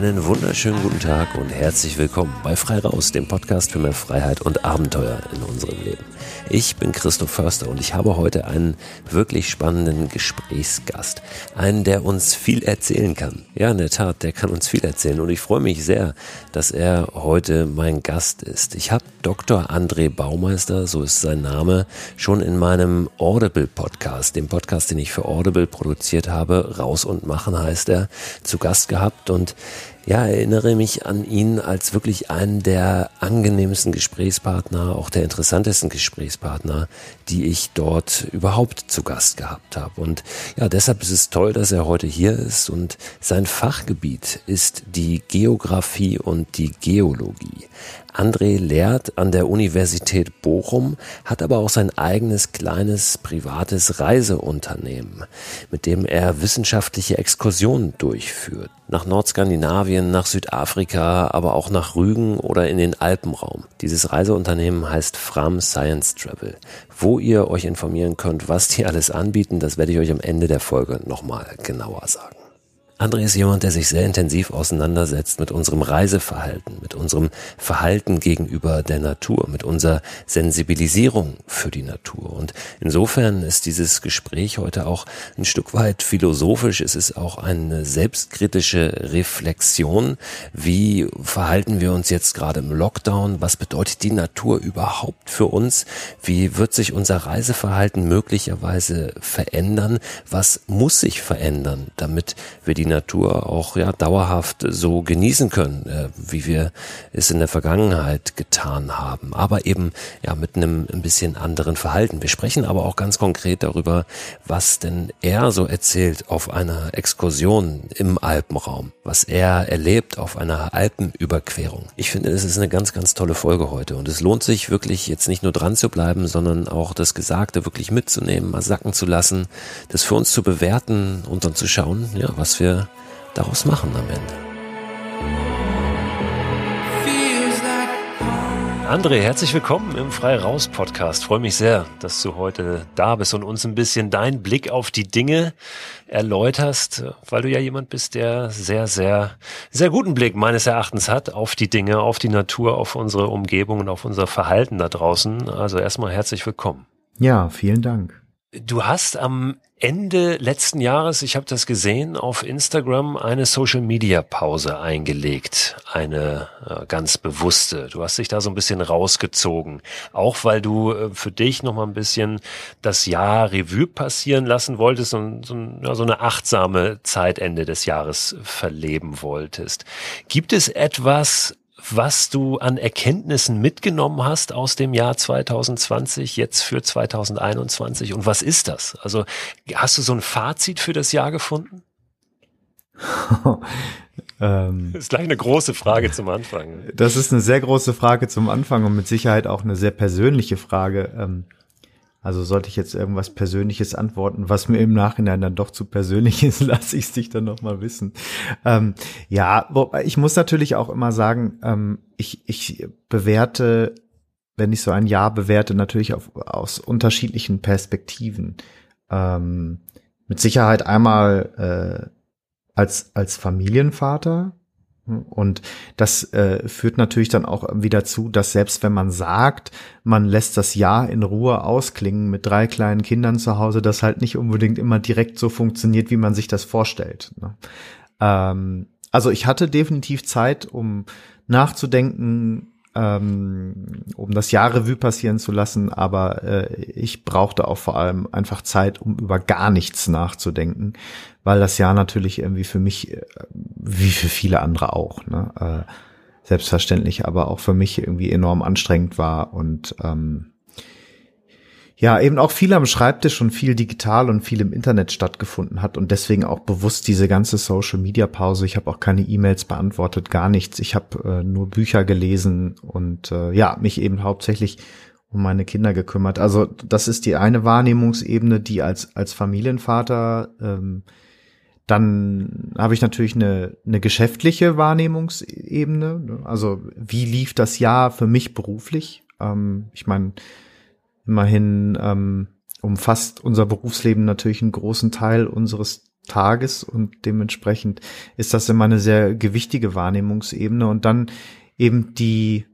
Einen wunderschönen guten Tag und herzlich willkommen bei Frei Raus, dem Podcast für mehr Freiheit und Abenteuer in unserem Leben. Ich bin Christoph Förster und ich habe heute einen wirklich spannenden Gesprächsgast. Einen, der uns viel erzählen kann. Ja, in der Tat, der kann uns viel erzählen und ich freue mich sehr, dass er heute mein Gast ist. Ich habe Dr. André Baumeister, so ist sein Name, schon in meinem Audible Podcast, dem Podcast, den ich für Audible produziert habe, Raus und Machen heißt er, zu Gast gehabt und ja, erinnere mich an ihn als wirklich einen der angenehmsten Gesprächspartner, auch der interessantesten Gesprächspartner, die ich dort überhaupt zu Gast gehabt habe. Und ja, deshalb ist es toll, dass er heute hier ist und sein Fachgebiet ist die Geografie und die Geologie. André lehrt an der Universität Bochum, hat aber auch sein eigenes kleines privates Reiseunternehmen, mit dem er wissenschaftliche Exkursionen durchführt. Nach Nordskandinavien, nach Südafrika, aber auch nach Rügen oder in den Alpenraum. Dieses Reiseunternehmen heißt Fram Science Travel. Wo ihr euch informieren könnt, was die alles anbieten, das werde ich euch am Ende der Folge nochmal genauer sagen. André ist jemand, der sich sehr intensiv auseinandersetzt mit unserem Reiseverhalten, mit unserem Verhalten gegenüber der Natur, mit unserer Sensibilisierung für die Natur. Und insofern ist dieses Gespräch heute auch ein Stück weit philosophisch. Es ist auch eine selbstkritische Reflexion. Wie verhalten wir uns jetzt gerade im Lockdown? Was bedeutet die Natur überhaupt für uns? Wie wird sich unser Reiseverhalten möglicherweise verändern? Was muss sich verändern, damit wir die Natur auch ja dauerhaft so genießen können, äh, wie wir es in der Vergangenheit getan haben, aber eben ja mit einem ein bisschen anderen Verhalten. Wir sprechen aber auch ganz konkret darüber, was denn er so erzählt auf einer Exkursion im Alpenraum, was er erlebt auf einer Alpenüberquerung. Ich finde, es ist eine ganz, ganz tolle Folge heute und es lohnt sich wirklich jetzt nicht nur dran zu bleiben, sondern auch das Gesagte wirklich mitzunehmen, mal sacken zu lassen, das für uns zu bewerten und dann zu schauen, ja, was wir daraus machen am Ende. André, herzlich willkommen im Frei Raus Podcast. Freue mich sehr, dass du heute da bist und uns ein bisschen deinen Blick auf die Dinge erläuterst, weil du ja jemand bist, der sehr, sehr, sehr guten Blick meines Erachtens hat auf die Dinge, auf die Natur, auf unsere Umgebung und auf unser Verhalten da draußen. Also erstmal herzlich willkommen. Ja, vielen Dank. Du hast am Ende letzten Jahres, ich habe das gesehen, auf Instagram eine Social-Media-Pause eingelegt, eine äh, ganz bewusste. Du hast dich da so ein bisschen rausgezogen, auch weil du äh, für dich noch mal ein bisschen das Jahr Revue passieren lassen wolltest und so, ja, so eine achtsame Zeitende des Jahres verleben wolltest. Gibt es etwas, was du an Erkenntnissen mitgenommen hast aus dem Jahr 2020 jetzt für 2021 und was ist das? Also hast du so ein Fazit für das Jahr gefunden? ähm, das ist gleich eine große Frage zum Anfang. Das ist eine sehr große Frage zum Anfang und mit Sicherheit auch eine sehr persönliche Frage. Ähm, also sollte ich jetzt irgendwas Persönliches antworten, was mir im Nachhinein dann doch zu persönlich ist, lasse ich es dich dann nochmal wissen. Ähm, ja, wobei ich muss natürlich auch immer sagen, ähm, ich, ich bewerte, wenn ich so ein Jahr bewerte, natürlich auf, aus unterschiedlichen Perspektiven. Ähm, mit Sicherheit einmal äh, als, als Familienvater, und das äh, führt natürlich dann auch wieder zu, dass selbst wenn man sagt, man lässt das Jahr in Ruhe ausklingen mit drei kleinen Kindern zu Hause, das halt nicht unbedingt immer direkt so funktioniert, wie man sich das vorstellt. Ne? Ähm, also ich hatte definitiv Zeit, um nachzudenken, ähm, um das Jahr Revue passieren zu lassen, aber äh, ich brauchte auch vor allem einfach Zeit, um über gar nichts nachzudenken, weil das Jahr natürlich irgendwie für mich, äh, wie für viele andere auch, ne, äh, selbstverständlich, aber auch für mich irgendwie enorm anstrengend war und ähm, ja, eben auch viel am Schreibtisch und viel digital und viel im Internet stattgefunden hat und deswegen auch bewusst diese ganze Social Media Pause. Ich habe auch keine E-Mails beantwortet, gar nichts. Ich habe äh, nur Bücher gelesen und äh, ja, mich eben hauptsächlich um meine Kinder gekümmert. Also das ist die eine Wahrnehmungsebene, die als als Familienvater ähm, dann habe ich natürlich eine, eine geschäftliche Wahrnehmungsebene. Also wie lief das Jahr für mich beruflich? Ähm, ich meine, Immerhin ähm, umfasst unser Berufsleben natürlich einen großen Teil unseres Tages und dementsprechend ist das immer eine sehr gewichtige Wahrnehmungsebene und dann eben die,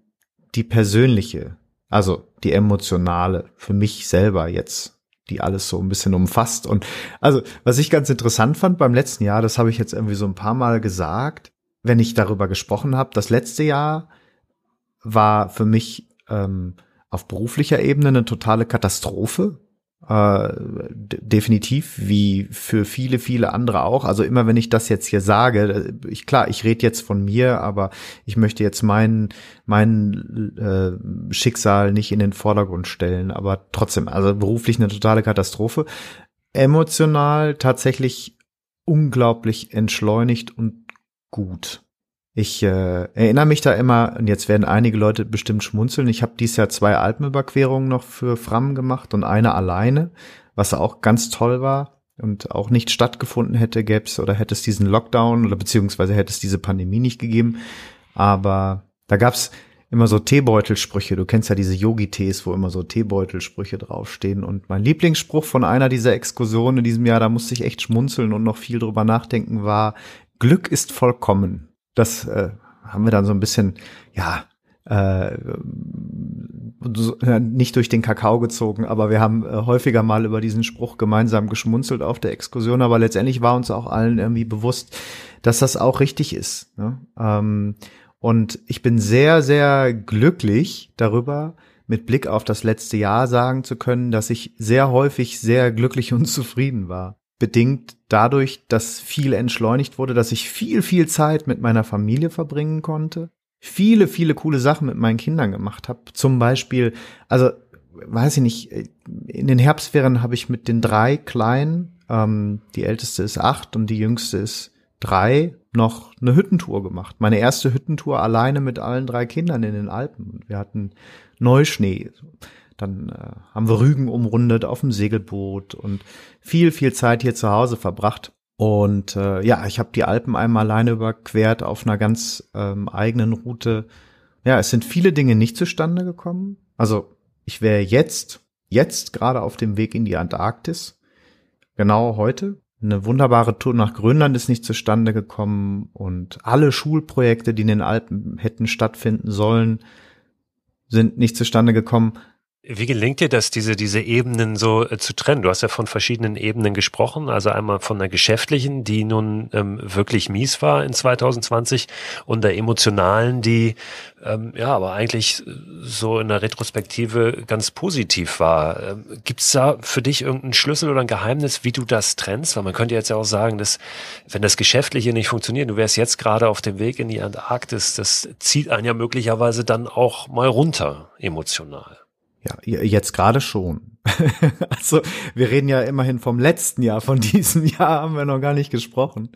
die persönliche, also die emotionale, für mich selber jetzt, die alles so ein bisschen umfasst. Und also, was ich ganz interessant fand beim letzten Jahr, das habe ich jetzt irgendwie so ein paar Mal gesagt, wenn ich darüber gesprochen habe, das letzte Jahr war für mich ähm, auf beruflicher Ebene eine totale Katastrophe. Äh, definitiv, wie für viele, viele andere auch. Also immer wenn ich das jetzt hier sage, äh, ich klar, ich rede jetzt von mir, aber ich möchte jetzt mein, mein äh, Schicksal nicht in den Vordergrund stellen. Aber trotzdem, also beruflich eine totale Katastrophe. Emotional tatsächlich unglaublich entschleunigt und gut. Ich äh, erinnere mich da immer, und jetzt werden einige Leute bestimmt schmunzeln, ich habe dieses Jahr zwei Alpenüberquerungen noch für Fram gemacht und eine alleine, was auch ganz toll war und auch nicht stattgefunden hätte, gäbe es oder hätte es diesen Lockdown oder beziehungsweise hätte es diese Pandemie nicht gegeben. Aber da gab's immer so Teebeutelsprüche. Du kennst ja diese Yogi-Tees, wo immer so Teebeutelsprüche draufstehen. Und mein Lieblingsspruch von einer dieser Exkursionen in diesem Jahr, da musste ich echt schmunzeln und noch viel drüber nachdenken, war, Glück ist vollkommen das äh, haben wir dann so ein bisschen, ja, äh, nicht durch den Kakao gezogen, aber wir haben äh, häufiger mal über diesen Spruch gemeinsam geschmunzelt auf der Exkursion, aber letztendlich war uns auch allen irgendwie bewusst, dass das auch richtig ist. Ne? Ähm, und ich bin sehr, sehr glücklich darüber, mit Blick auf das letzte Jahr sagen zu können, dass ich sehr häufig sehr glücklich und zufrieden war bedingt dadurch, dass viel entschleunigt wurde, dass ich viel, viel Zeit mit meiner Familie verbringen konnte, viele, viele coole Sachen mit meinen Kindern gemacht habe. Zum Beispiel, also weiß ich nicht, in den Herbstferien habe ich mit den drei Kleinen, ähm, die älteste ist acht und die jüngste ist drei, noch eine Hüttentour gemacht. Meine erste Hüttentour alleine mit allen drei Kindern in den Alpen. Wir hatten Neuschnee. Dann äh, haben wir Rügen umrundet auf dem Segelboot und viel, viel Zeit hier zu Hause verbracht. Und äh, ja, ich habe die Alpen einmal alleine überquert auf einer ganz ähm, eigenen Route. Ja, es sind viele Dinge nicht zustande gekommen. Also ich wäre jetzt, jetzt gerade auf dem Weg in die Antarktis. Genau heute. Eine wunderbare Tour nach Grönland ist nicht zustande gekommen und alle Schulprojekte, die in den Alpen hätten stattfinden sollen, sind nicht zustande gekommen. Wie gelingt dir das, diese, diese Ebenen so äh, zu trennen? Du hast ja von verschiedenen Ebenen gesprochen, also einmal von der geschäftlichen, die nun ähm, wirklich mies war in 2020 und der emotionalen, die ähm, ja, aber eigentlich so in der Retrospektive ganz positiv war. Ähm, Gibt es da für dich irgendeinen Schlüssel oder ein Geheimnis, wie du das trennst? Weil man könnte jetzt ja auch sagen, dass wenn das Geschäftliche nicht funktioniert, du wärst jetzt gerade auf dem Weg in die Antarktis, das zieht einen ja möglicherweise dann auch mal runter emotional. Ja, jetzt gerade schon. also wir reden ja immerhin vom letzten Jahr, von diesem Jahr haben wir noch gar nicht gesprochen.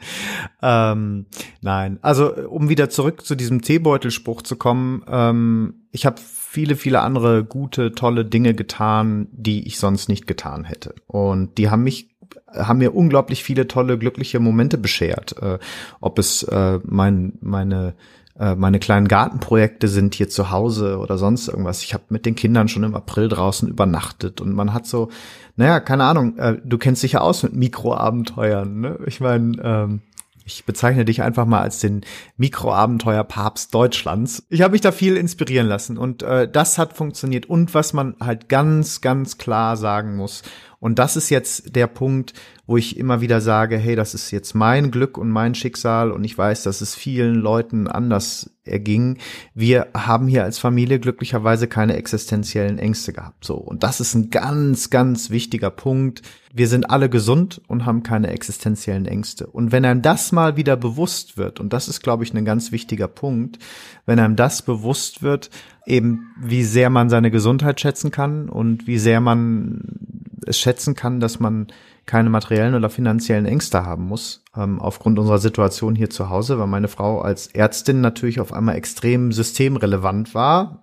Ähm, nein, also um wieder zurück zu diesem Teebeutelspruch zu kommen, ähm, ich habe viele, viele andere gute, tolle Dinge getan, die ich sonst nicht getan hätte. Und die haben mich haben mir unglaublich viele tolle, glückliche Momente beschert. Äh, ob es äh, mein, meine äh, meine kleinen Gartenprojekte sind hier zu Hause oder sonst irgendwas. Ich habe mit den Kindern schon im April draußen übernachtet und man hat so, naja, keine Ahnung, äh, du kennst dich ja aus mit Mikroabenteuern. Ne? Ich meine, ähm, ich bezeichne dich einfach mal als den Mikroabenteuer-Papst Deutschlands. Ich habe mich da viel inspirieren lassen und äh, das hat funktioniert. Und was man halt ganz, ganz klar sagen muss, und das ist jetzt der Punkt, wo ich immer wieder sage, hey, das ist jetzt mein Glück und mein Schicksal und ich weiß, dass es vielen Leuten anders erging. Wir haben hier als Familie glücklicherweise keine existenziellen Ängste gehabt. So. Und das ist ein ganz, ganz wichtiger Punkt. Wir sind alle gesund und haben keine existenziellen Ängste. Und wenn einem das mal wieder bewusst wird, und das ist, glaube ich, ein ganz wichtiger Punkt, wenn einem das bewusst wird, eben wie sehr man seine Gesundheit schätzen kann und wie sehr man es schätzen kann, dass man keine materiellen oder finanziellen Ängste haben muss, ähm, aufgrund unserer Situation hier zu Hause, weil meine Frau als Ärztin natürlich auf einmal extrem systemrelevant war.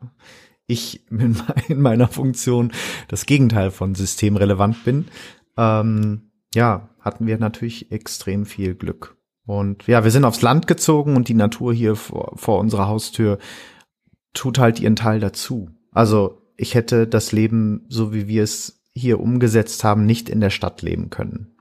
Ich in meiner Funktion das Gegenteil von systemrelevant bin. Ähm, ja, hatten wir natürlich extrem viel Glück. Und ja, wir sind aufs Land gezogen und die Natur hier vor, vor unserer Haustür tut halt ihren Teil dazu. Also ich hätte das Leben, so wie wir es hier umgesetzt haben, nicht in der Stadt leben können.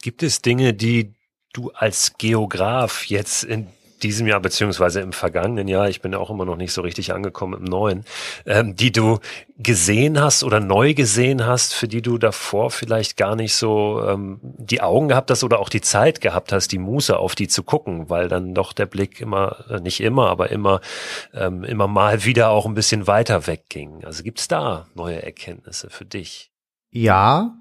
Gibt es Dinge, die du als Geograf jetzt in diesem Jahr beziehungsweise im vergangenen Jahr, ich bin ja auch immer noch nicht so richtig angekommen im neuen, ähm, die du gesehen hast oder neu gesehen hast, für die du davor vielleicht gar nicht so ähm, die Augen gehabt hast oder auch die Zeit gehabt hast, die Muße auf die zu gucken, weil dann doch der Blick immer, äh, nicht immer, aber immer, ähm, immer mal wieder auch ein bisschen weiter wegging. Also gibt's da neue Erkenntnisse für dich? Ja,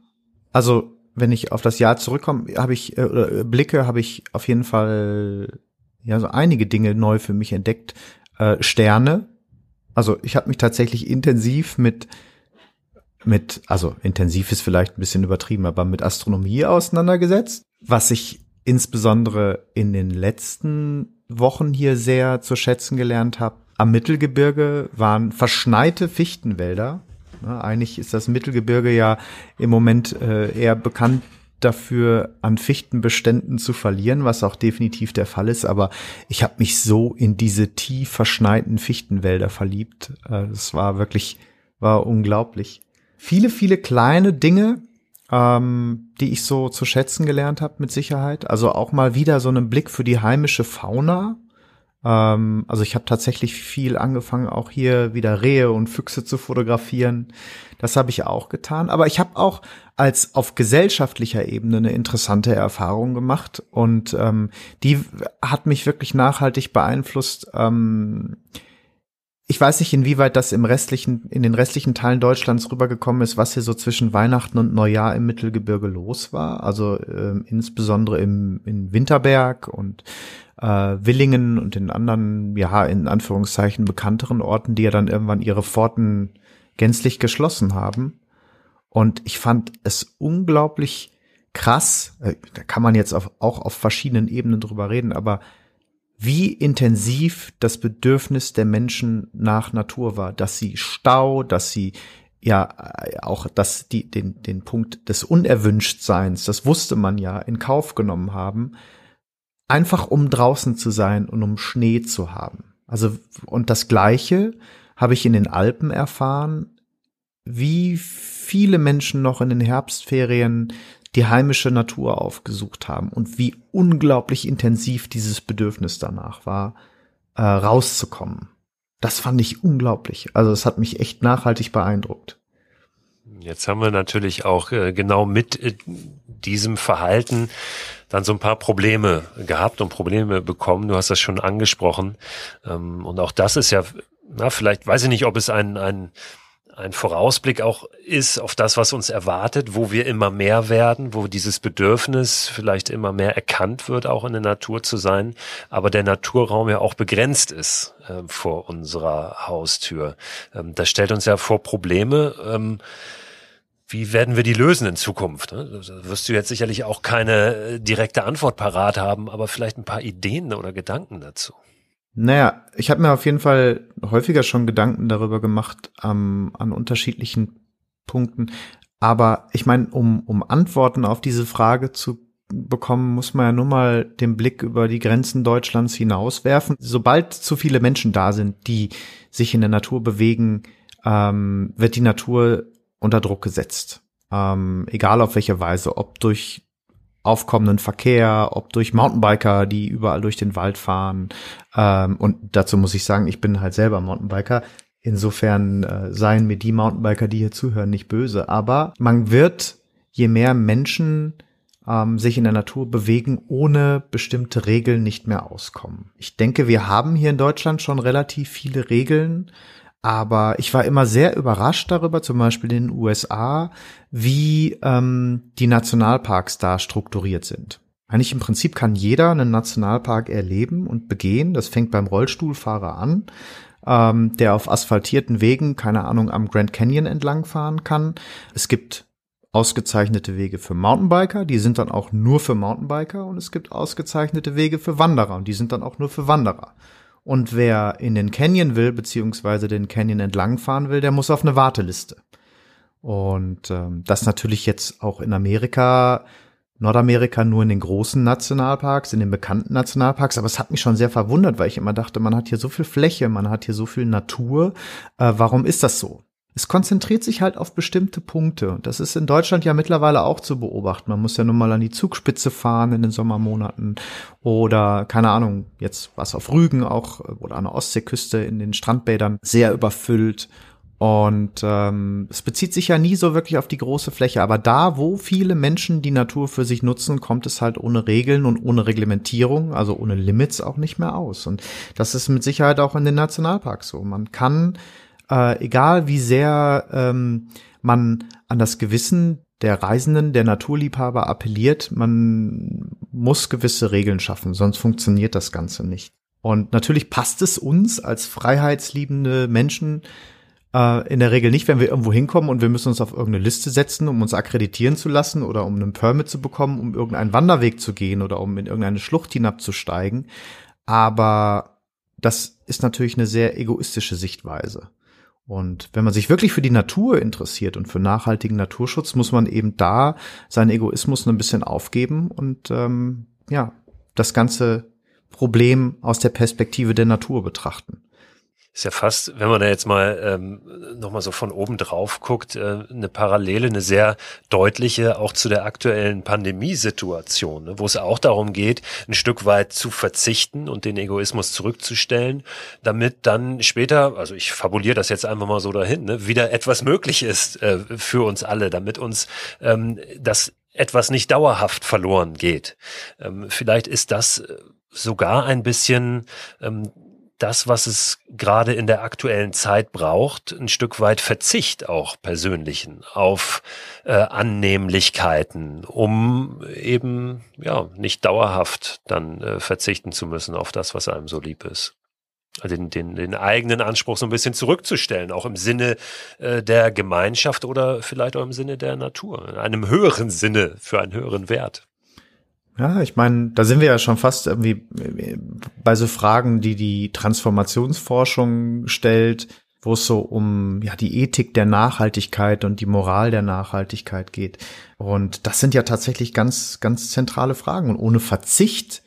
also wenn ich auf das Jahr zurückkomme, habe ich äh, blicke, habe ich auf jeden Fall ja so einige Dinge neu für mich entdeckt. Äh, Sterne. Also ich habe mich tatsächlich intensiv mit mit, also intensiv ist vielleicht ein bisschen übertrieben, aber mit Astronomie auseinandergesetzt, was ich insbesondere in den letzten Wochen hier sehr zu schätzen gelernt habe. Am Mittelgebirge waren verschneite Fichtenwälder. Ja, eigentlich ist das Mittelgebirge ja im Moment äh, eher bekannt dafür, an Fichtenbeständen zu verlieren, was auch definitiv der Fall ist. Aber ich habe mich so in diese tief verschneiten Fichtenwälder verliebt. Es äh, war wirklich, war unglaublich. Viele, viele kleine Dinge, ähm, die ich so zu schätzen gelernt habe, mit Sicherheit. Also auch mal wieder so einen Blick für die heimische Fauna. Ähm, also ich habe tatsächlich viel angefangen, auch hier wieder Rehe und Füchse zu fotografieren. Das habe ich auch getan. Aber ich habe auch als auf gesellschaftlicher Ebene eine interessante Erfahrung gemacht und ähm, die hat mich wirklich nachhaltig beeinflusst. Ähm, ich weiß nicht, inwieweit das im restlichen, in den restlichen Teilen Deutschlands rübergekommen ist, was hier so zwischen Weihnachten und Neujahr im Mittelgebirge los war. Also ähm, insbesondere im, in Winterberg und äh, Willingen und in anderen, ja, in Anführungszeichen bekannteren Orten, die ja dann irgendwann ihre Pforten gänzlich geschlossen haben. Und ich fand es unglaublich krass, äh, da kann man jetzt auf, auch auf verschiedenen Ebenen drüber reden, aber wie intensiv das Bedürfnis der Menschen nach Natur war, dass sie Stau, dass sie ja auch dass die den den Punkt des Unerwünschtseins, das wusste man ja, in Kauf genommen haben, einfach um draußen zu sein und um Schnee zu haben. Also und das gleiche habe ich in den Alpen erfahren, wie viele Menschen noch in den Herbstferien die heimische Natur aufgesucht haben und wie unglaublich intensiv dieses Bedürfnis danach war, äh, rauszukommen. Das fand ich unglaublich. Also es hat mich echt nachhaltig beeindruckt. Jetzt haben wir natürlich auch äh, genau mit äh, diesem Verhalten dann so ein paar Probleme gehabt und Probleme bekommen. Du hast das schon angesprochen. Ähm, und auch das ist ja, na, vielleicht weiß ich nicht, ob es ein, ein ein Vorausblick auch ist auf das, was uns erwartet, wo wir immer mehr werden, wo dieses Bedürfnis vielleicht immer mehr erkannt wird, auch in der Natur zu sein, aber der Naturraum ja auch begrenzt ist äh, vor unserer Haustür. Ähm, das stellt uns ja vor Probleme. Ähm, wie werden wir die lösen in Zukunft? Ne? Da wirst du jetzt sicherlich auch keine äh, direkte Antwort parat haben, aber vielleicht ein paar Ideen oder Gedanken dazu. Naja, ich habe mir auf jeden Fall häufiger schon Gedanken darüber gemacht ähm, an unterschiedlichen Punkten. Aber ich meine, um, um Antworten auf diese Frage zu bekommen, muss man ja nur mal den Blick über die Grenzen Deutschlands hinauswerfen. Sobald zu viele Menschen da sind, die sich in der Natur bewegen, ähm, wird die Natur unter Druck gesetzt. Ähm, egal auf welche Weise, ob durch aufkommenden Verkehr, ob durch Mountainbiker, die überall durch den Wald fahren. Ähm, und dazu muss ich sagen, ich bin halt selber Mountainbiker. Insofern äh, seien mir die Mountainbiker, die hier zuhören, nicht böse. Aber man wird, je mehr Menschen ähm, sich in der Natur bewegen, ohne bestimmte Regeln nicht mehr auskommen. Ich denke, wir haben hier in Deutschland schon relativ viele Regeln. Aber ich war immer sehr überrascht darüber, zum Beispiel in den USA, wie ähm, die Nationalparks da strukturiert sind. Eigentlich im Prinzip kann jeder einen Nationalpark erleben und begehen. Das fängt beim Rollstuhlfahrer an, ähm, der auf asphaltierten Wegen, keine Ahnung, am Grand Canyon entlangfahren kann. Es gibt ausgezeichnete Wege für Mountainbiker, die sind dann auch nur für Mountainbiker und es gibt ausgezeichnete Wege für Wanderer und die sind dann auch nur für Wanderer. Und wer in den Canyon will, beziehungsweise den Canyon entlangfahren will, der muss auf eine Warteliste. Und ähm, das natürlich jetzt auch in Amerika, Nordamerika nur in den großen Nationalparks, in den bekannten Nationalparks. Aber es hat mich schon sehr verwundert, weil ich immer dachte, man hat hier so viel Fläche, man hat hier so viel Natur. Äh, warum ist das so? Es konzentriert sich halt auf bestimmte Punkte. Das ist in Deutschland ja mittlerweile auch zu beobachten. Man muss ja nun mal an die Zugspitze fahren in den Sommermonaten oder keine Ahnung, jetzt was auf Rügen auch oder an der Ostseeküste in den Strandbädern sehr überfüllt. Und ähm, es bezieht sich ja nie so wirklich auf die große Fläche, aber da, wo viele Menschen die Natur für sich nutzen, kommt es halt ohne Regeln und ohne Reglementierung, also ohne Limits auch nicht mehr aus. Und das ist mit Sicherheit auch in den Nationalparks so. Man kann äh, egal wie sehr ähm, man an das Gewissen der Reisenden, der Naturliebhaber appelliert, man muss gewisse Regeln schaffen, sonst funktioniert das Ganze nicht. Und natürlich passt es uns als freiheitsliebende Menschen äh, in der Regel nicht, wenn wir irgendwo hinkommen und wir müssen uns auf irgendeine Liste setzen, um uns akkreditieren zu lassen oder um einen Permit zu bekommen, um irgendeinen Wanderweg zu gehen oder um in irgendeine Schlucht hinabzusteigen. Aber das ist natürlich eine sehr egoistische Sichtweise. Und wenn man sich wirklich für die Natur interessiert und für nachhaltigen Naturschutz, muss man eben da seinen Egoismus ein bisschen aufgeben und ähm, ja, das ganze Problem aus der Perspektive der Natur betrachten ist ja fast, wenn man da jetzt mal ähm, nochmal so von oben drauf guckt, äh, eine Parallele, eine sehr deutliche auch zu der aktuellen Pandemiesituation, ne, wo es auch darum geht, ein Stück weit zu verzichten und den Egoismus zurückzustellen, damit dann später, also ich fabuliere das jetzt einfach mal so dahin, ne, wieder etwas möglich ist äh, für uns alle, damit uns ähm, das etwas nicht dauerhaft verloren geht. Ähm, vielleicht ist das äh, sogar ein bisschen ähm, das, was es gerade in der aktuellen Zeit braucht, ein Stück weit Verzicht auch persönlichen auf äh, Annehmlichkeiten, um eben ja nicht dauerhaft dann äh, verzichten zu müssen auf das, was einem so lieb ist. Also den, den, den eigenen Anspruch so ein bisschen zurückzustellen, auch im Sinne äh, der Gemeinschaft oder vielleicht auch im Sinne der Natur, in einem höheren Sinne, für einen höheren Wert. Ja, ich meine, da sind wir ja schon fast irgendwie bei so Fragen, die die Transformationsforschung stellt, wo es so um ja die Ethik der Nachhaltigkeit und die Moral der Nachhaltigkeit geht. Und das sind ja tatsächlich ganz ganz zentrale Fragen. Und ohne Verzicht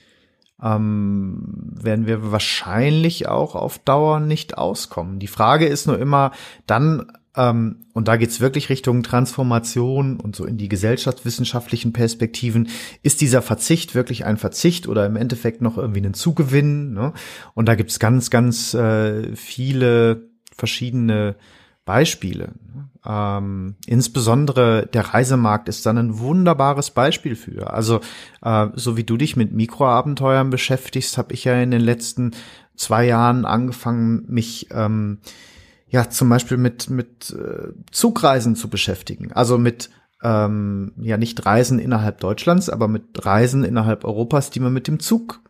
ähm, werden wir wahrscheinlich auch auf Dauer nicht auskommen. Die Frage ist nur immer dann ähm, und da geht's wirklich Richtung Transformation und so in die gesellschaftswissenschaftlichen Perspektiven. Ist dieser Verzicht wirklich ein Verzicht oder im Endeffekt noch irgendwie ein Zugewinn? Ne? Und da gibt's ganz, ganz äh, viele verschiedene Beispiele. Ähm, insbesondere der Reisemarkt ist dann ein wunderbares Beispiel für. Also äh, so wie du dich mit Mikroabenteuern beschäftigst, habe ich ja in den letzten zwei Jahren angefangen, mich ähm, ja zum Beispiel mit mit äh, Zugreisen zu beschäftigen, also mit ähm, ja nicht Reisen innerhalb Deutschlands, aber mit Reisen innerhalb Europas, die man mit dem Zug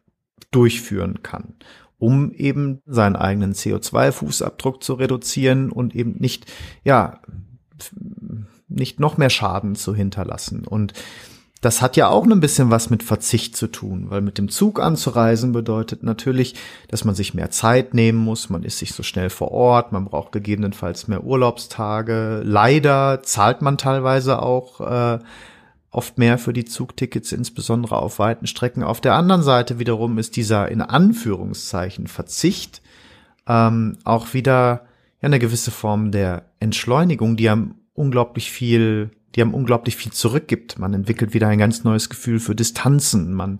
durchführen kann, um eben seinen eigenen CO2-Fußabdruck zu reduzieren und eben nicht ja nicht noch mehr Schaden zu hinterlassen. Und das hat ja auch ein bisschen was mit Verzicht zu tun, weil mit dem Zug anzureisen bedeutet natürlich, dass man sich mehr Zeit nehmen muss, man ist sich so schnell vor Ort, man braucht gegebenenfalls mehr Urlaubstage. Leider zahlt man teilweise auch äh, oft mehr für die Zugtickets, insbesondere auf weiten Strecken. Auf der anderen Seite wiederum ist dieser in Anführungszeichen Verzicht ähm, auch wieder ja, eine gewisse Form der Entschleunigung, die einem unglaublich viel die einem unglaublich viel zurückgibt. Man entwickelt wieder ein ganz neues Gefühl für Distanzen. Man,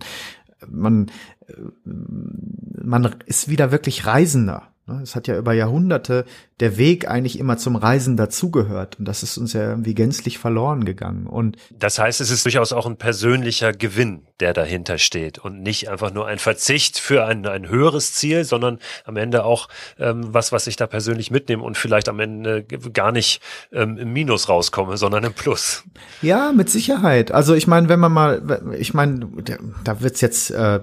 man, äh, man ist wieder wirklich Reisender. Ne? Es hat ja über Jahrhunderte der Weg eigentlich immer zum Reisen dazugehört. Und das ist uns ja irgendwie gänzlich verloren gegangen. Und das heißt, es ist durchaus auch ein persönlicher Gewinn, der dahinter steht und nicht einfach nur ein Verzicht für ein, ein höheres Ziel, sondern am Ende auch ähm, was, was ich da persönlich mitnehme und vielleicht am Ende gar nicht ähm, im Minus rauskomme, sondern im Plus. Ja, mit Sicherheit. Also ich meine, wenn man mal, ich meine, da wird's jetzt äh,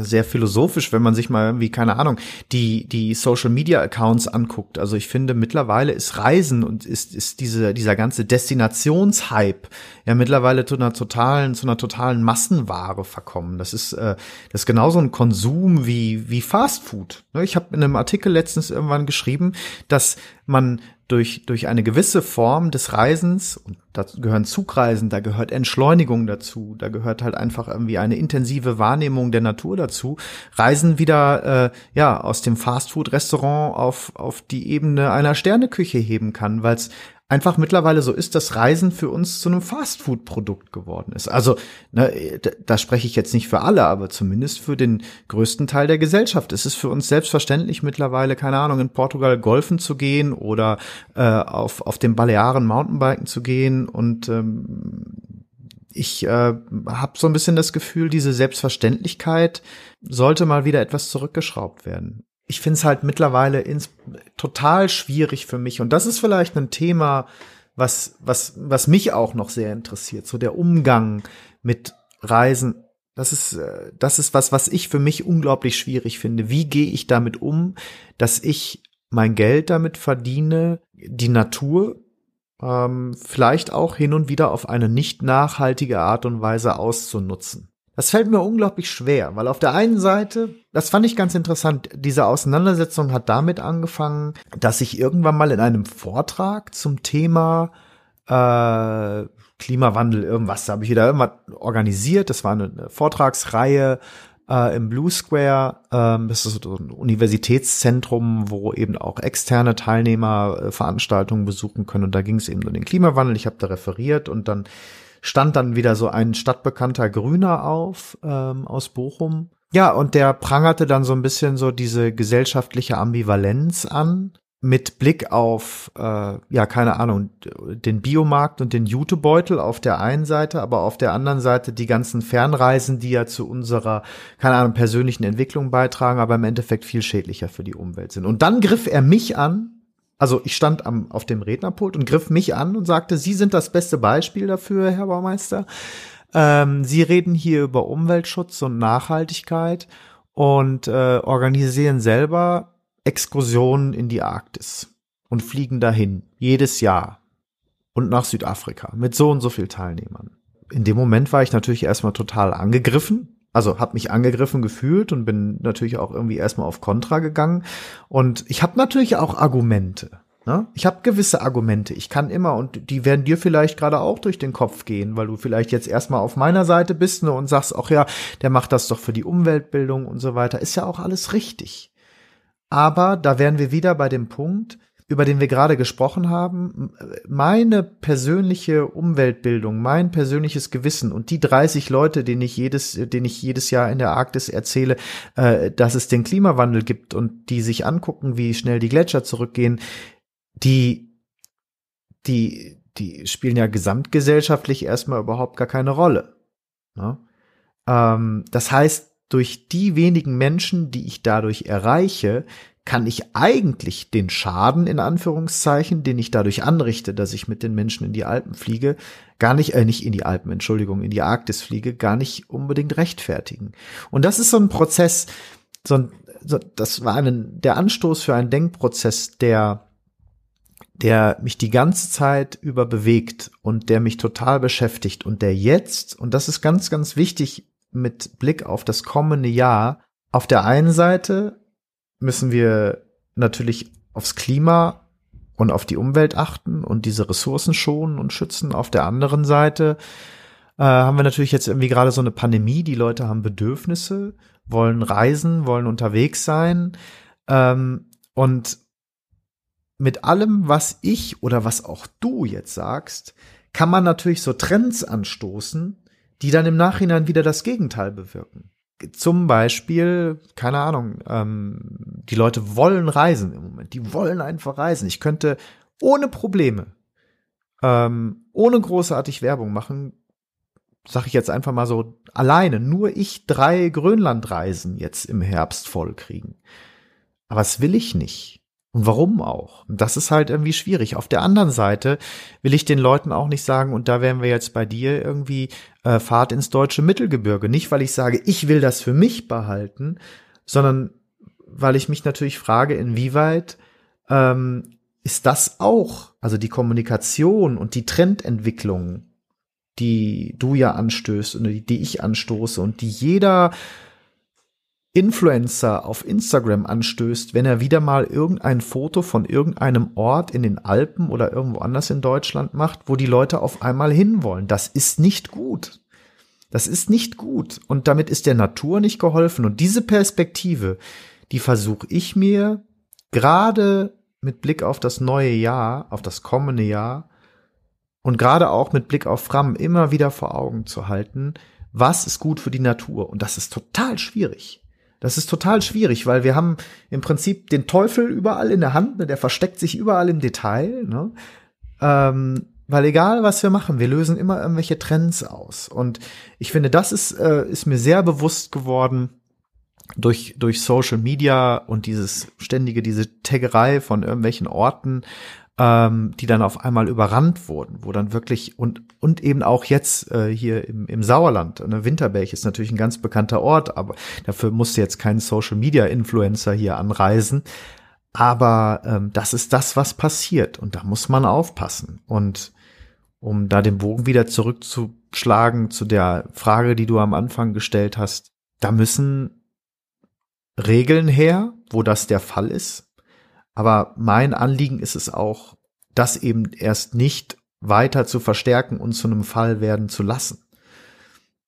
sehr philosophisch, wenn man sich mal irgendwie, keine Ahnung, die, die Social Media Accounts anguckt. Also ich finde, mittlerweile ist Reisen und ist, ist diese, dieser ganze Destinationshype ja mittlerweile zu einer totalen, zu einer totalen Massenware verkommen. Das ist, äh, das ist genauso ein Konsum wie, wie Fast Food. Ich habe in einem Artikel letztens irgendwann geschrieben, dass man durch, durch eine gewisse Form des Reisens, und dazu gehören Zugreisen, da gehört Entschleunigung dazu, da gehört halt einfach irgendwie eine intensive Wahrnehmung der Natur dazu, Reisen wieder äh, ja aus dem Fastfood-Restaurant auf, auf die Ebene einer Sterneküche heben kann, weil es einfach mittlerweile so ist, dass Reisen für uns zu einem Fastfood-Produkt geworden ist. Also, ne, da spreche ich jetzt nicht für alle, aber zumindest für den größten Teil der Gesellschaft. Es ist für uns selbstverständlich mittlerweile, keine Ahnung, in Portugal golfen zu gehen oder äh, auf, auf dem Balearen Mountainbiken zu gehen und ähm, ich äh, habe so ein bisschen das Gefühl, diese Selbstverständlichkeit sollte mal wieder etwas zurückgeschraubt werden ich finde es halt mittlerweile ins, total schwierig für mich. Und das ist vielleicht ein Thema, was, was, was mich auch noch sehr interessiert. So der Umgang mit Reisen. Das ist, äh, das ist was, was ich für mich unglaublich schwierig finde. Wie gehe ich damit um, dass ich mein Geld damit verdiene, die Natur ähm, vielleicht auch hin und wieder auf eine nicht nachhaltige Art und Weise auszunutzen. Das fällt mir unglaublich schwer, weil auf der einen Seite, das fand ich ganz interessant, diese Auseinandersetzung hat damit angefangen, dass ich irgendwann mal in einem Vortrag zum Thema äh, Klimawandel, irgendwas, da habe ich wieder irgendwas organisiert. Das war eine Vortragsreihe äh, im Blue Square. Ähm, das ist so ein Universitätszentrum, wo eben auch externe Teilnehmer äh, Veranstaltungen besuchen können. Und da ging es eben um den Klimawandel. Ich habe da referiert und dann stand dann wieder so ein stadtbekannter Grüner auf ähm, aus Bochum. Ja, und der prangerte dann so ein bisschen so diese gesellschaftliche Ambivalenz an mit Blick auf, äh, ja, keine Ahnung, den Biomarkt und den Jutebeutel auf der einen Seite, aber auf der anderen Seite die ganzen Fernreisen, die ja zu unserer, keine Ahnung, persönlichen Entwicklung beitragen, aber im Endeffekt viel schädlicher für die Umwelt sind. Und dann griff er mich an also ich stand am, auf dem Rednerpult und griff mich an und sagte, Sie sind das beste Beispiel dafür, Herr Baumeister. Ähm, Sie reden hier über Umweltschutz und Nachhaltigkeit und äh, organisieren selber Exkursionen in die Arktis und fliegen dahin jedes Jahr und nach Südafrika mit so und so viel Teilnehmern. In dem Moment war ich natürlich erstmal total angegriffen, also habe mich angegriffen gefühlt und bin natürlich auch irgendwie erstmal auf Kontra gegangen. Und ich habe natürlich auch Argumente. Ne? Ich habe gewisse Argumente. Ich kann immer, und die werden dir vielleicht gerade auch durch den Kopf gehen, weil du vielleicht jetzt erstmal auf meiner Seite bist ne, und sagst, ach ja, der macht das doch für die Umweltbildung und so weiter. Ist ja auch alles richtig. Aber da wären wir wieder bei dem Punkt, über den wir gerade gesprochen haben, meine persönliche Umweltbildung, mein persönliches Gewissen und die 30 Leute, denen ich jedes, denen ich jedes Jahr in der Arktis erzähle, äh, dass es den Klimawandel gibt und die sich angucken, wie schnell die Gletscher zurückgehen, die, die, die spielen ja gesamtgesellschaftlich erstmal überhaupt gar keine Rolle. Ne? Ähm, das heißt, durch die wenigen Menschen, die ich dadurch erreiche, kann ich eigentlich den Schaden in Anführungszeichen, den ich dadurch anrichte, dass ich mit den Menschen in die Alpen fliege, gar nicht, äh, nicht in die Alpen, Entschuldigung, in die Arktis fliege, gar nicht unbedingt rechtfertigen. Und das ist so ein Prozess, so ein, so, das war ein, der Anstoß für einen Denkprozess, der, der mich die ganze Zeit über bewegt und der mich total beschäftigt und der jetzt, und das ist ganz, ganz wichtig mit Blick auf das kommende Jahr, auf der einen Seite müssen wir natürlich aufs Klima und auf die Umwelt achten und diese Ressourcen schonen und schützen. Auf der anderen Seite äh, haben wir natürlich jetzt irgendwie gerade so eine Pandemie. Die Leute haben Bedürfnisse, wollen reisen, wollen unterwegs sein. Ähm, und mit allem, was ich oder was auch du jetzt sagst, kann man natürlich so Trends anstoßen, die dann im Nachhinein wieder das Gegenteil bewirken zum Beispiel, keine Ahnung, ähm, die Leute wollen reisen im Moment. Die wollen einfach reisen. Ich könnte ohne Probleme, ähm, ohne großartig Werbung machen, sag ich jetzt einfach mal so, alleine, nur ich drei Grönlandreisen jetzt im Herbst vollkriegen. Aber das will ich nicht. Und warum auch? Das ist halt irgendwie schwierig. Auf der anderen Seite will ich den Leuten auch nicht sagen, und da wären wir jetzt bei dir irgendwie, äh, Fahrt ins deutsche Mittelgebirge. Nicht, weil ich sage, ich will das für mich behalten, sondern weil ich mich natürlich frage, inwieweit ähm, ist das auch, also die Kommunikation und die Trendentwicklung, die du ja anstößt und die, die ich anstoße und die jeder Influencer auf Instagram anstößt, wenn er wieder mal irgendein Foto von irgendeinem Ort in den Alpen oder irgendwo anders in Deutschland macht, wo die Leute auf einmal hinwollen. Das ist nicht gut. Das ist nicht gut. Und damit ist der Natur nicht geholfen. Und diese Perspektive, die versuche ich mir gerade mit Blick auf das neue Jahr, auf das kommende Jahr und gerade auch mit Blick auf Fram immer wieder vor Augen zu halten, was ist gut für die Natur. Und das ist total schwierig. Das ist total schwierig, weil wir haben im Prinzip den Teufel überall in der Hand, ne? der versteckt sich überall im Detail. Ne? Ähm, weil egal, was wir machen, wir lösen immer irgendwelche Trends aus. Und ich finde, das ist, äh, ist mir sehr bewusst geworden durch, durch Social Media und dieses ständige, diese Taggerei von irgendwelchen Orten, ähm, die dann auf einmal überrannt wurden, wo dann wirklich und und eben auch jetzt äh, hier im, im Sauerland, ne, Winterberg ist natürlich ein ganz bekannter Ort, aber dafür musste jetzt kein Social Media Influencer hier anreisen. Aber ähm, das ist das, was passiert und da muss man aufpassen. Und um da den Bogen wieder zurückzuschlagen zu der Frage, die du am Anfang gestellt hast, da müssen Regeln her, wo das der Fall ist. Aber mein Anliegen ist es auch, das eben erst nicht weiter zu verstärken und zu einem Fall werden zu lassen.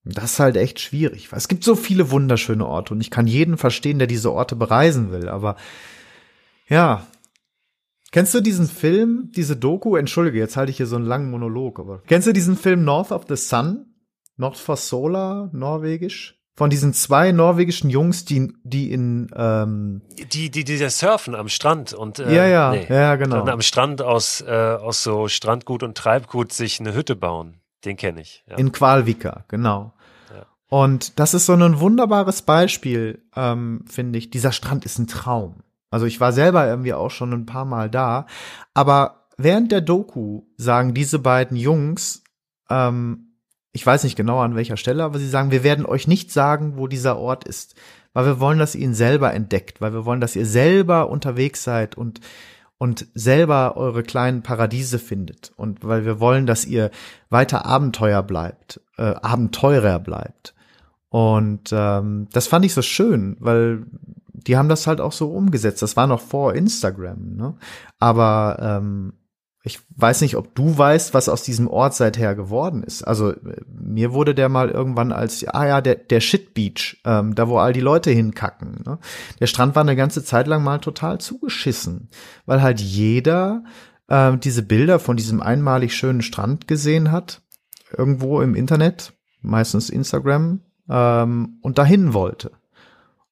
Das ist halt echt schwierig, es gibt so viele wunderschöne Orte und ich kann jeden verstehen, der diese Orte bereisen will, aber ja. Kennst du diesen Film, diese Doku? Entschuldige, jetzt halte ich hier so einen langen Monolog, aber kennst du diesen Film North of the Sun? North for Solar, norwegisch? Von diesen zwei norwegischen Jungs, die, die in ähm die, die, die surfen am Strand und äh, ja, ja, nee, ja, genau. Am Strand aus, äh, aus so Strandgut und Treibgut sich eine Hütte bauen. Den kenne ich. Ja. In Qualvika, genau. Ja. Und das ist so ein wunderbares Beispiel, ähm, finde ich. Dieser Strand ist ein Traum. Also ich war selber irgendwie auch schon ein paar Mal da, aber während der Doku sagen diese beiden Jungs, ähm, ich weiß nicht genau an welcher Stelle, aber sie sagen, wir werden euch nicht sagen, wo dieser Ort ist, weil wir wollen, dass ihr ihn selber entdeckt, weil wir wollen, dass ihr selber unterwegs seid und und selber eure kleinen Paradiese findet und weil wir wollen, dass ihr weiter Abenteuer bleibt, äh, Abenteurer bleibt. Und ähm, das fand ich so schön, weil die haben das halt auch so umgesetzt. Das war noch vor Instagram, ne? Aber ähm, ich weiß nicht, ob du weißt, was aus diesem Ort seither geworden ist. Also mir wurde der mal irgendwann als, ah ja, der, der Shit Beach, ähm, da wo all die Leute hinkacken. Ne? Der Strand war eine ganze Zeit lang mal total zugeschissen, weil halt jeder äh, diese Bilder von diesem einmalig schönen Strand gesehen hat, irgendwo im Internet, meistens Instagram, ähm, und dahin wollte.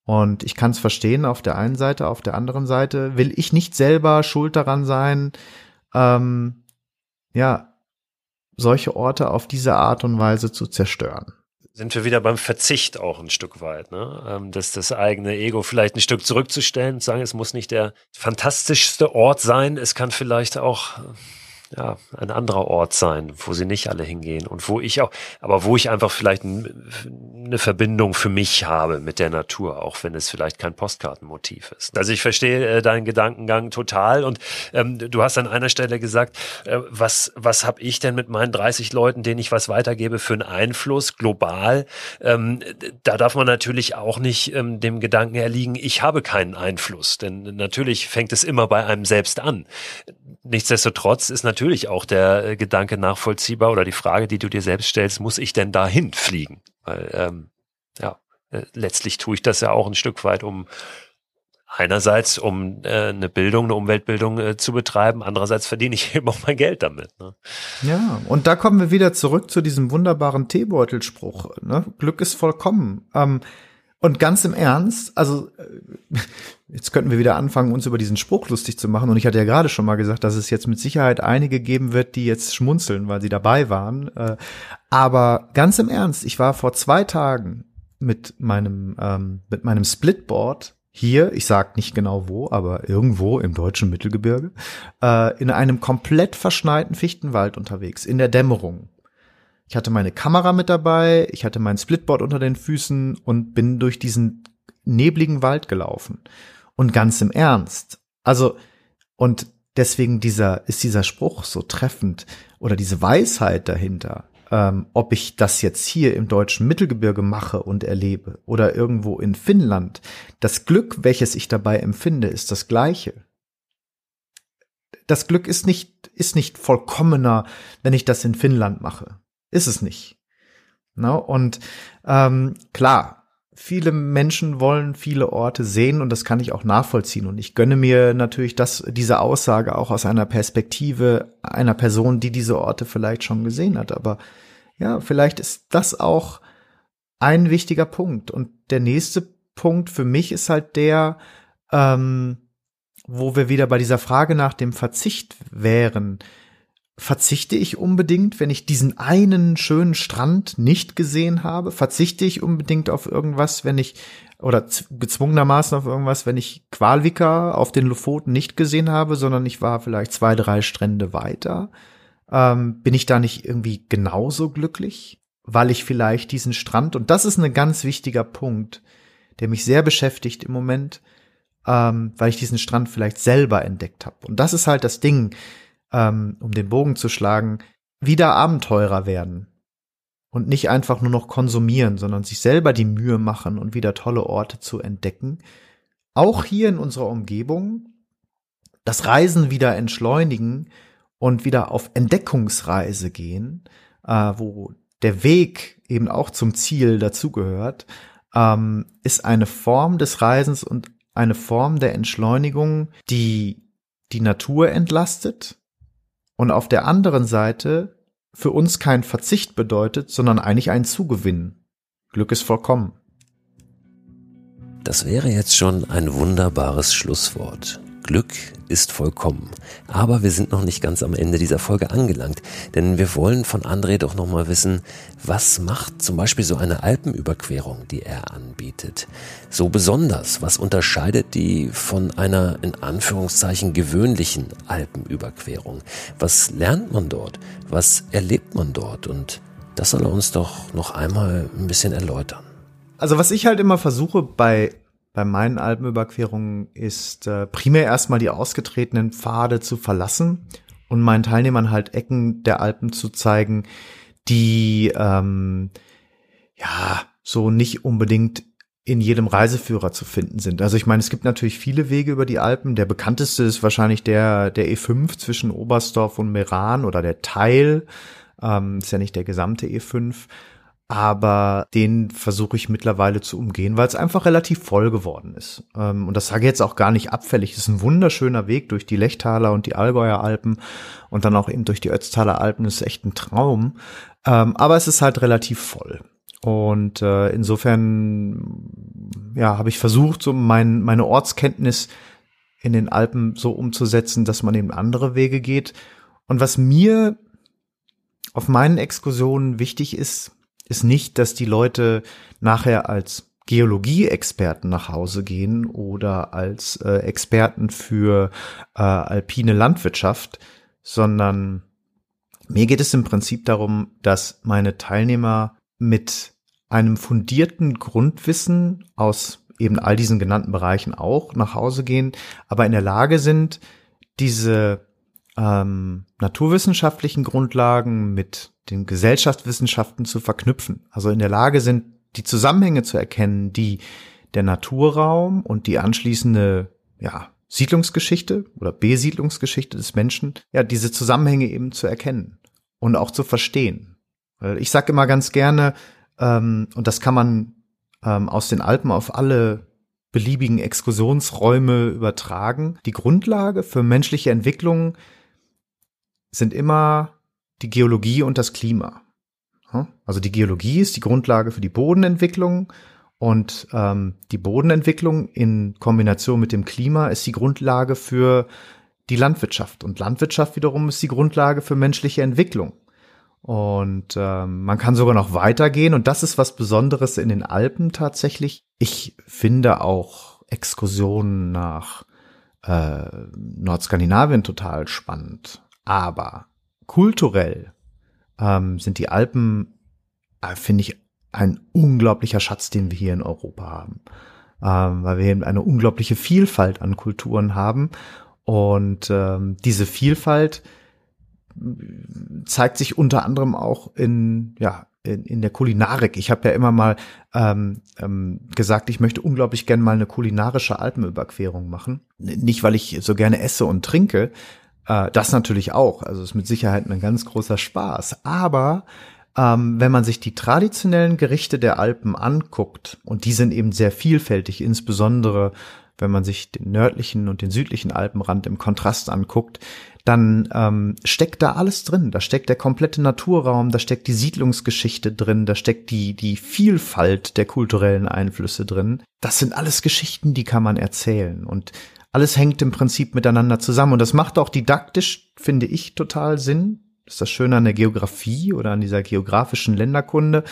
Und ich kann es verstehen auf der einen Seite, auf der anderen Seite will ich nicht selber schuld daran sein, ähm, ja, solche Orte auf diese Art und Weise zu zerstören. Sind wir wieder beim Verzicht auch ein Stück weit, ne? Ähm, dass das eigene Ego vielleicht ein Stück zurückzustellen und sagen, es muss nicht der fantastischste Ort sein, es kann vielleicht auch ja, ein anderer Ort sein, wo sie nicht alle hingehen und wo ich auch, aber wo ich einfach vielleicht ein, eine Verbindung für mich habe mit der Natur, auch wenn es vielleicht kein Postkartenmotiv ist. Also ich verstehe äh, deinen Gedankengang total und ähm, du hast an einer Stelle gesagt, äh, was, was habe ich denn mit meinen 30 Leuten, denen ich was weitergebe, für einen Einfluss global? Ähm, da darf man natürlich auch nicht ähm, dem Gedanken erliegen, ich habe keinen Einfluss, denn natürlich fängt es immer bei einem selbst an. Nichtsdestotrotz ist natürlich auch der äh, Gedanke nachvollziehbar oder die Frage, die du dir selbst stellst, muss ich denn dahin fliegen? Weil ähm, ja, äh, letztlich tue ich das ja auch ein Stück weit, um einerseits um äh, eine Bildung, eine Umweltbildung äh, zu betreiben, andererseits verdiene ich eben auch mein Geld damit. Ne? Ja, und da kommen wir wieder zurück zu diesem wunderbaren Teebeutelspruch. Ne? Glück ist vollkommen. Ähm, und ganz im Ernst, also äh, jetzt könnten wir wieder anfangen, uns über diesen Spruch lustig zu machen. Und ich hatte ja gerade schon mal gesagt, dass es jetzt mit Sicherheit einige geben wird, die jetzt schmunzeln, weil sie dabei waren. Äh, aber ganz im Ernst, ich war vor zwei Tagen mit meinem ähm, mit meinem Splitboard hier, ich sag nicht genau wo, aber irgendwo im deutschen Mittelgebirge, äh, in einem komplett verschneiten Fichtenwald unterwegs, in der Dämmerung. Ich hatte meine Kamera mit dabei, ich hatte mein Splitboard unter den Füßen und bin durch diesen nebligen Wald gelaufen. Und ganz im Ernst. Also, und deswegen dieser, ist dieser Spruch so treffend oder diese Weisheit dahinter. ähm, ob ich das jetzt hier im deutschen Mittelgebirge mache und erlebe oder irgendwo in Finnland, das Glück, welches ich dabei empfinde, ist das gleiche. Das Glück ist nicht, ist nicht vollkommener, wenn ich das in Finnland mache. Ist es nicht. No? Und ähm, klar, viele Menschen wollen viele Orte sehen und das kann ich auch nachvollziehen. Und ich gönne mir natürlich das, diese Aussage auch aus einer Perspektive einer Person, die diese Orte vielleicht schon gesehen hat. Aber ja, vielleicht ist das auch ein wichtiger Punkt. Und der nächste Punkt für mich ist halt der, ähm, wo wir wieder bei dieser Frage nach dem Verzicht wären verzichte ich unbedingt, wenn ich diesen einen schönen Strand nicht gesehen habe? Verzichte ich unbedingt auf irgendwas, wenn ich oder gezwungenermaßen auf irgendwas, wenn ich Qualvika auf den Lofoten nicht gesehen habe, sondern ich war vielleicht zwei, drei Strände weiter? Ähm, bin ich da nicht irgendwie genauso glücklich, weil ich vielleicht diesen Strand, und das ist ein ganz wichtiger Punkt, der mich sehr beschäftigt im Moment, ähm, weil ich diesen Strand vielleicht selber entdeckt habe. Und das ist halt das Ding ähm, um den Bogen zu schlagen, wieder Abenteurer werden. Und nicht einfach nur noch konsumieren, sondern sich selber die Mühe machen und wieder tolle Orte zu entdecken. Auch hier in unserer Umgebung das Reisen wieder entschleunigen und wieder auf Entdeckungsreise gehen, äh, wo der Weg eben auch zum Ziel dazugehört, ähm, ist eine Form des Reisens und eine Form der Entschleunigung, die die Natur entlastet, und auf der anderen Seite für uns kein Verzicht bedeutet, sondern eigentlich ein Zugewinn. Glück ist vollkommen. Das wäre jetzt schon ein wunderbares Schlusswort. Glück ist vollkommen. Aber wir sind noch nicht ganz am Ende dieser Folge angelangt, denn wir wollen von André doch nochmal wissen, was macht zum Beispiel so eine Alpenüberquerung, die er anbietet, so besonders? Was unterscheidet die von einer in Anführungszeichen gewöhnlichen Alpenüberquerung? Was lernt man dort? Was erlebt man dort? Und das soll er uns doch noch einmal ein bisschen erläutern. Also was ich halt immer versuche bei bei meinen Alpenüberquerungen ist äh, primär erstmal die ausgetretenen Pfade zu verlassen und meinen Teilnehmern halt Ecken der Alpen zu zeigen, die ähm, ja so nicht unbedingt in jedem Reiseführer zu finden sind. Also ich meine, es gibt natürlich viele Wege über die Alpen. Der bekannteste ist wahrscheinlich der der E5 zwischen Oberstdorf und Meran oder der Teil. Ähm, ist ja nicht der gesamte E5 aber den versuche ich mittlerweile zu umgehen, weil es einfach relativ voll geworden ist. Ähm, und das sage ich jetzt auch gar nicht abfällig. Es ist ein wunderschöner Weg durch die Lechtaler und die Allgäuer Alpen und dann auch eben durch die Ötztaler Alpen. Das ist echt ein Traum. Ähm, aber es ist halt relativ voll. Und äh, insofern, ja, habe ich versucht, so mein, meine Ortskenntnis in den Alpen so umzusetzen, dass man eben andere Wege geht. Und was mir auf meinen Exkursionen wichtig ist, ist nicht, dass die Leute nachher als Geologie-Experten nach Hause gehen oder als äh, Experten für äh, alpine Landwirtschaft, sondern mir geht es im Prinzip darum, dass meine Teilnehmer mit einem fundierten Grundwissen aus eben all diesen genannten Bereichen auch nach Hause gehen, aber in der Lage sind, diese ähm, naturwissenschaftlichen Grundlagen mit den Gesellschaftswissenschaften zu verknüpfen. Also in der Lage sind, die Zusammenhänge zu erkennen, die der Naturraum und die anschließende, ja, Siedlungsgeschichte oder Besiedlungsgeschichte des Menschen, ja, diese Zusammenhänge eben zu erkennen und auch zu verstehen. Ich sage immer ganz gerne, ähm, und das kann man ähm, aus den Alpen auf alle beliebigen Exkursionsräume übertragen. Die Grundlage für menschliche Entwicklung sind immer die Geologie und das Klima. Also die Geologie ist die Grundlage für die Bodenentwicklung und ähm, die Bodenentwicklung in Kombination mit dem Klima ist die Grundlage für die Landwirtschaft. Und Landwirtschaft wiederum ist die Grundlage für menschliche Entwicklung. Und ähm, man kann sogar noch weitergehen. Und das ist was Besonderes in den Alpen tatsächlich. Ich finde auch Exkursionen nach äh, Nordskandinavien total spannend. Aber kulturell ähm, sind die Alpen, äh, finde ich, ein unglaublicher Schatz, den wir hier in Europa haben. Ähm, weil wir eben eine unglaubliche Vielfalt an Kulturen haben. Und ähm, diese Vielfalt zeigt sich unter anderem auch in, ja, in, in der Kulinarik. Ich habe ja immer mal ähm, ähm, gesagt, ich möchte unglaublich gern mal eine kulinarische Alpenüberquerung machen. Nicht, weil ich so gerne esse und trinke, äh, das natürlich auch. Also ist mit Sicherheit ein ganz großer Spaß. Aber ähm, wenn man sich die traditionellen Gerichte der Alpen anguckt, und die sind eben sehr vielfältig, insbesondere wenn man sich den nördlichen und den südlichen Alpenrand im Kontrast anguckt, dann ähm, steckt da alles drin. Da steckt der komplette Naturraum, da steckt die Siedlungsgeschichte drin, da steckt die, die Vielfalt der kulturellen Einflüsse drin. Das sind alles Geschichten, die kann man erzählen. Und alles hängt im Prinzip miteinander zusammen. Und das macht auch didaktisch, finde ich, total Sinn. Das ist das Schöne an der Geografie oder an dieser geografischen Länderkunde,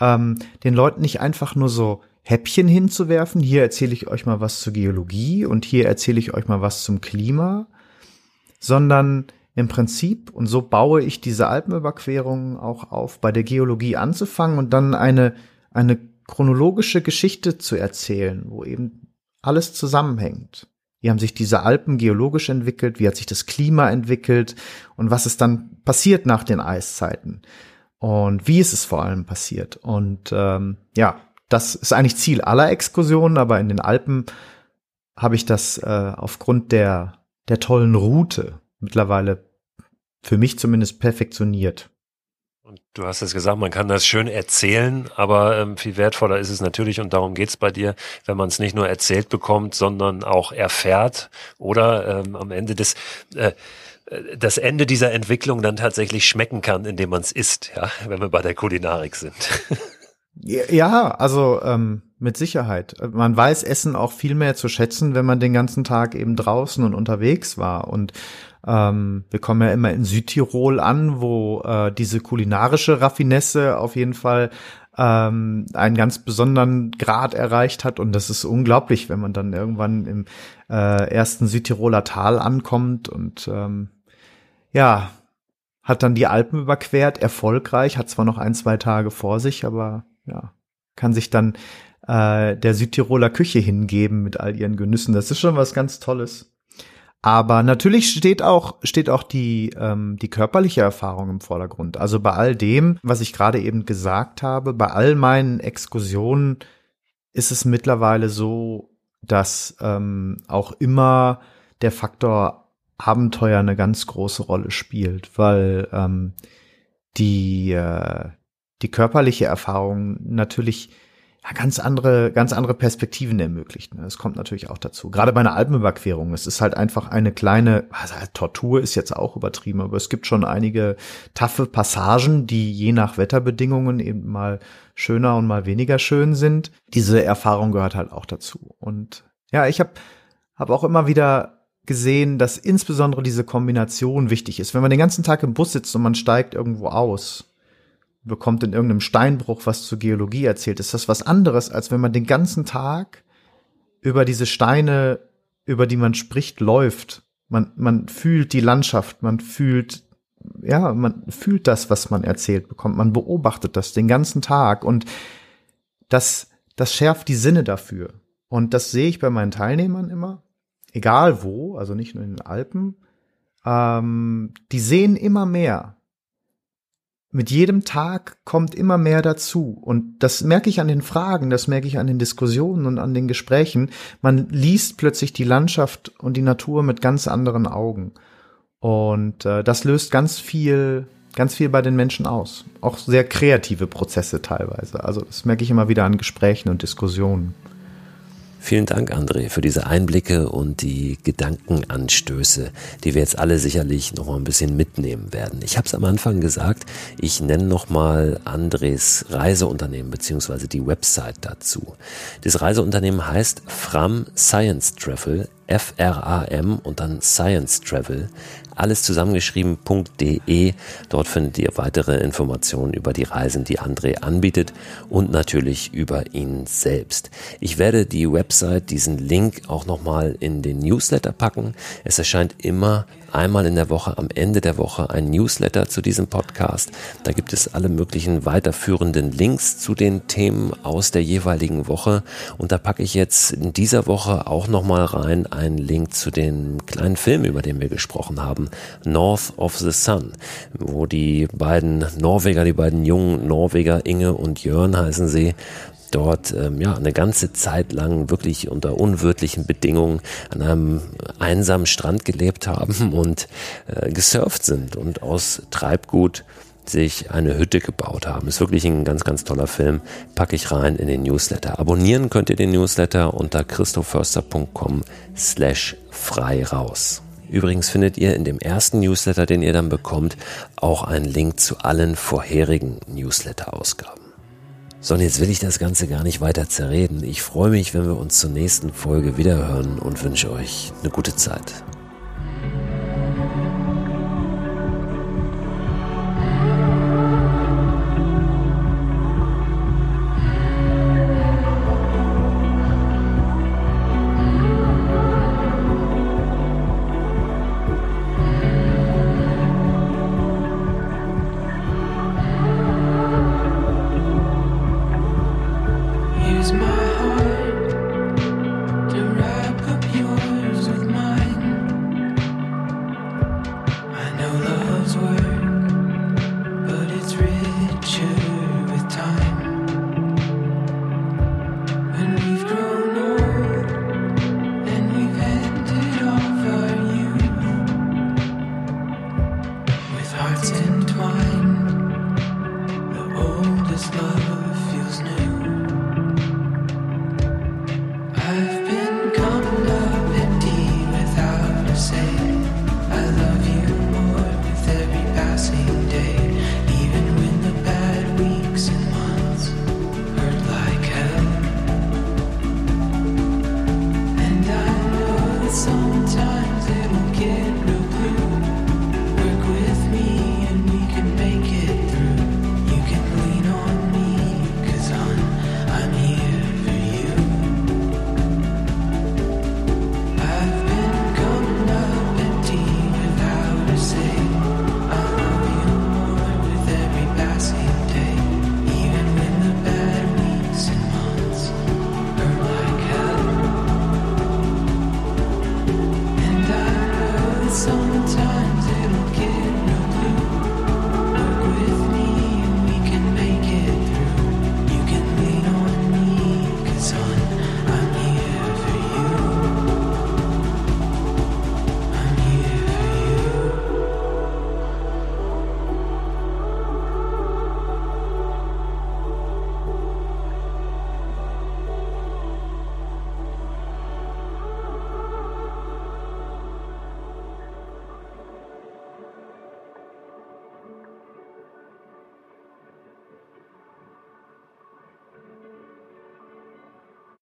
ähm, den Leuten nicht einfach nur so Häppchen hinzuwerfen. Hier erzähle ich euch mal was zur Geologie und hier erzähle ich euch mal was zum Klima, sondern im Prinzip, und so baue ich diese Alpenüberquerungen auch auf, bei der Geologie anzufangen und dann eine, eine chronologische Geschichte zu erzählen, wo eben alles zusammenhängt. Wie haben sich diese Alpen geologisch entwickelt? Wie hat sich das Klima entwickelt? Und was ist dann passiert nach den Eiszeiten? Und wie ist es vor allem passiert? Und ähm, ja, das ist eigentlich Ziel aller Exkursionen, aber in den Alpen habe ich das äh, aufgrund der, der tollen Route mittlerweile für mich zumindest perfektioniert. Und du hast es gesagt, man kann das schön erzählen, aber ähm, viel wertvoller ist es natürlich, und darum geht's bei dir, wenn man es nicht nur erzählt bekommt, sondern auch erfährt oder ähm, am Ende des äh, äh das Ende dieser Entwicklung dann tatsächlich schmecken kann, indem man es isst, ja, wenn wir bei der Kulinarik sind. Ja, also ähm, mit Sicherheit. Man weiß Essen auch viel mehr zu schätzen, wenn man den ganzen Tag eben draußen und unterwegs war. Und ähm, wir kommen ja immer in Südtirol an, wo äh, diese kulinarische Raffinesse auf jeden Fall ähm, einen ganz besonderen Grad erreicht hat. Und das ist unglaublich, wenn man dann irgendwann im äh, ersten Südtiroler Tal ankommt und ähm, ja, hat dann die Alpen überquert, erfolgreich, hat zwar noch ein, zwei Tage vor sich, aber ja, kann sich dann äh, der Südtiroler Küche hingeben mit all ihren Genüssen. Das ist schon was ganz Tolles. Aber natürlich steht auch, steht auch die, ähm, die körperliche Erfahrung im Vordergrund. Also bei all dem, was ich gerade eben gesagt habe, bei all meinen Exkursionen ist es mittlerweile so, dass ähm, auch immer der Faktor Abenteuer eine ganz große Rolle spielt, weil ähm, die, äh, die körperliche Erfahrung natürlich ja, ganz andere, ganz andere Perspektiven ermöglicht. Ne? Das kommt natürlich auch dazu. Gerade bei einer Alpenüberquerung. Es ist halt einfach eine kleine, also Tortur ist jetzt auch übertrieben, aber es gibt schon einige taffe Passagen, die je nach Wetterbedingungen eben mal schöner und mal weniger schön sind. Diese Erfahrung gehört halt auch dazu. Und ja, ich habe hab auch immer wieder gesehen, dass insbesondere diese Kombination wichtig ist. Wenn man den ganzen Tag im Bus sitzt und man steigt irgendwo aus, bekommt in irgendeinem Steinbruch was zur Geologie erzählt, ist das was anderes, als wenn man den ganzen Tag über diese Steine, über die man spricht, läuft. Man, man fühlt die Landschaft, man fühlt, ja, man fühlt das, was man erzählt bekommt. Man beobachtet das den ganzen Tag und das, das schärft die Sinne dafür. Und das sehe ich bei meinen Teilnehmern immer, egal wo, also nicht nur in den Alpen. Ähm, die sehen immer mehr mit jedem Tag kommt immer mehr dazu. Und das merke ich an den Fragen, das merke ich an den Diskussionen und an den Gesprächen. Man liest plötzlich die Landschaft und die Natur mit ganz anderen Augen. Und äh, das löst ganz viel, ganz viel bei den Menschen aus. Auch sehr kreative Prozesse teilweise. Also das merke ich immer wieder an Gesprächen und Diskussionen. Vielen Dank, André, für diese Einblicke und die Gedankenanstöße, die wir jetzt alle sicherlich noch mal ein bisschen mitnehmen werden. Ich habe es am Anfang gesagt, ich nenne noch mal Andres Reiseunternehmen beziehungsweise die Website dazu. Das Reiseunternehmen heißt Fram Science Travel, F-R-A-M und dann Science Travel alles zusammengeschrieben.de. Dort findet ihr weitere Informationen über die Reisen, die André anbietet und natürlich über ihn selbst. Ich werde die Website, diesen Link auch nochmal in den Newsletter packen. Es erscheint immer einmal in der Woche, am Ende der Woche, ein Newsletter zu diesem Podcast. Da gibt es alle möglichen weiterführenden Links zu den Themen aus der jeweiligen Woche. Und da packe ich jetzt in dieser Woche auch nochmal rein einen Link zu dem kleinen Film, über den wir gesprochen haben North of the Sun, wo die beiden Norweger, die beiden jungen Norweger, Inge und Jörn heißen sie, dort ähm, ja eine ganze Zeit lang wirklich unter unwirtlichen Bedingungen an einem einsamen Strand gelebt haben und äh, gesurft sind und aus Treibgut sich eine Hütte gebaut haben. Ist wirklich ein ganz, ganz toller Film. Packe ich rein in den Newsletter. Abonnieren könnt ihr den Newsletter unter christoförster.com slash frei raus. Übrigens findet ihr in dem ersten Newsletter, den ihr dann bekommt, auch einen Link zu allen vorherigen Newsletter-Ausgaben. So, und jetzt will ich das Ganze gar nicht weiter zerreden. Ich freue mich, wenn wir uns zur nächsten Folge wiederhören und wünsche euch eine gute Zeit.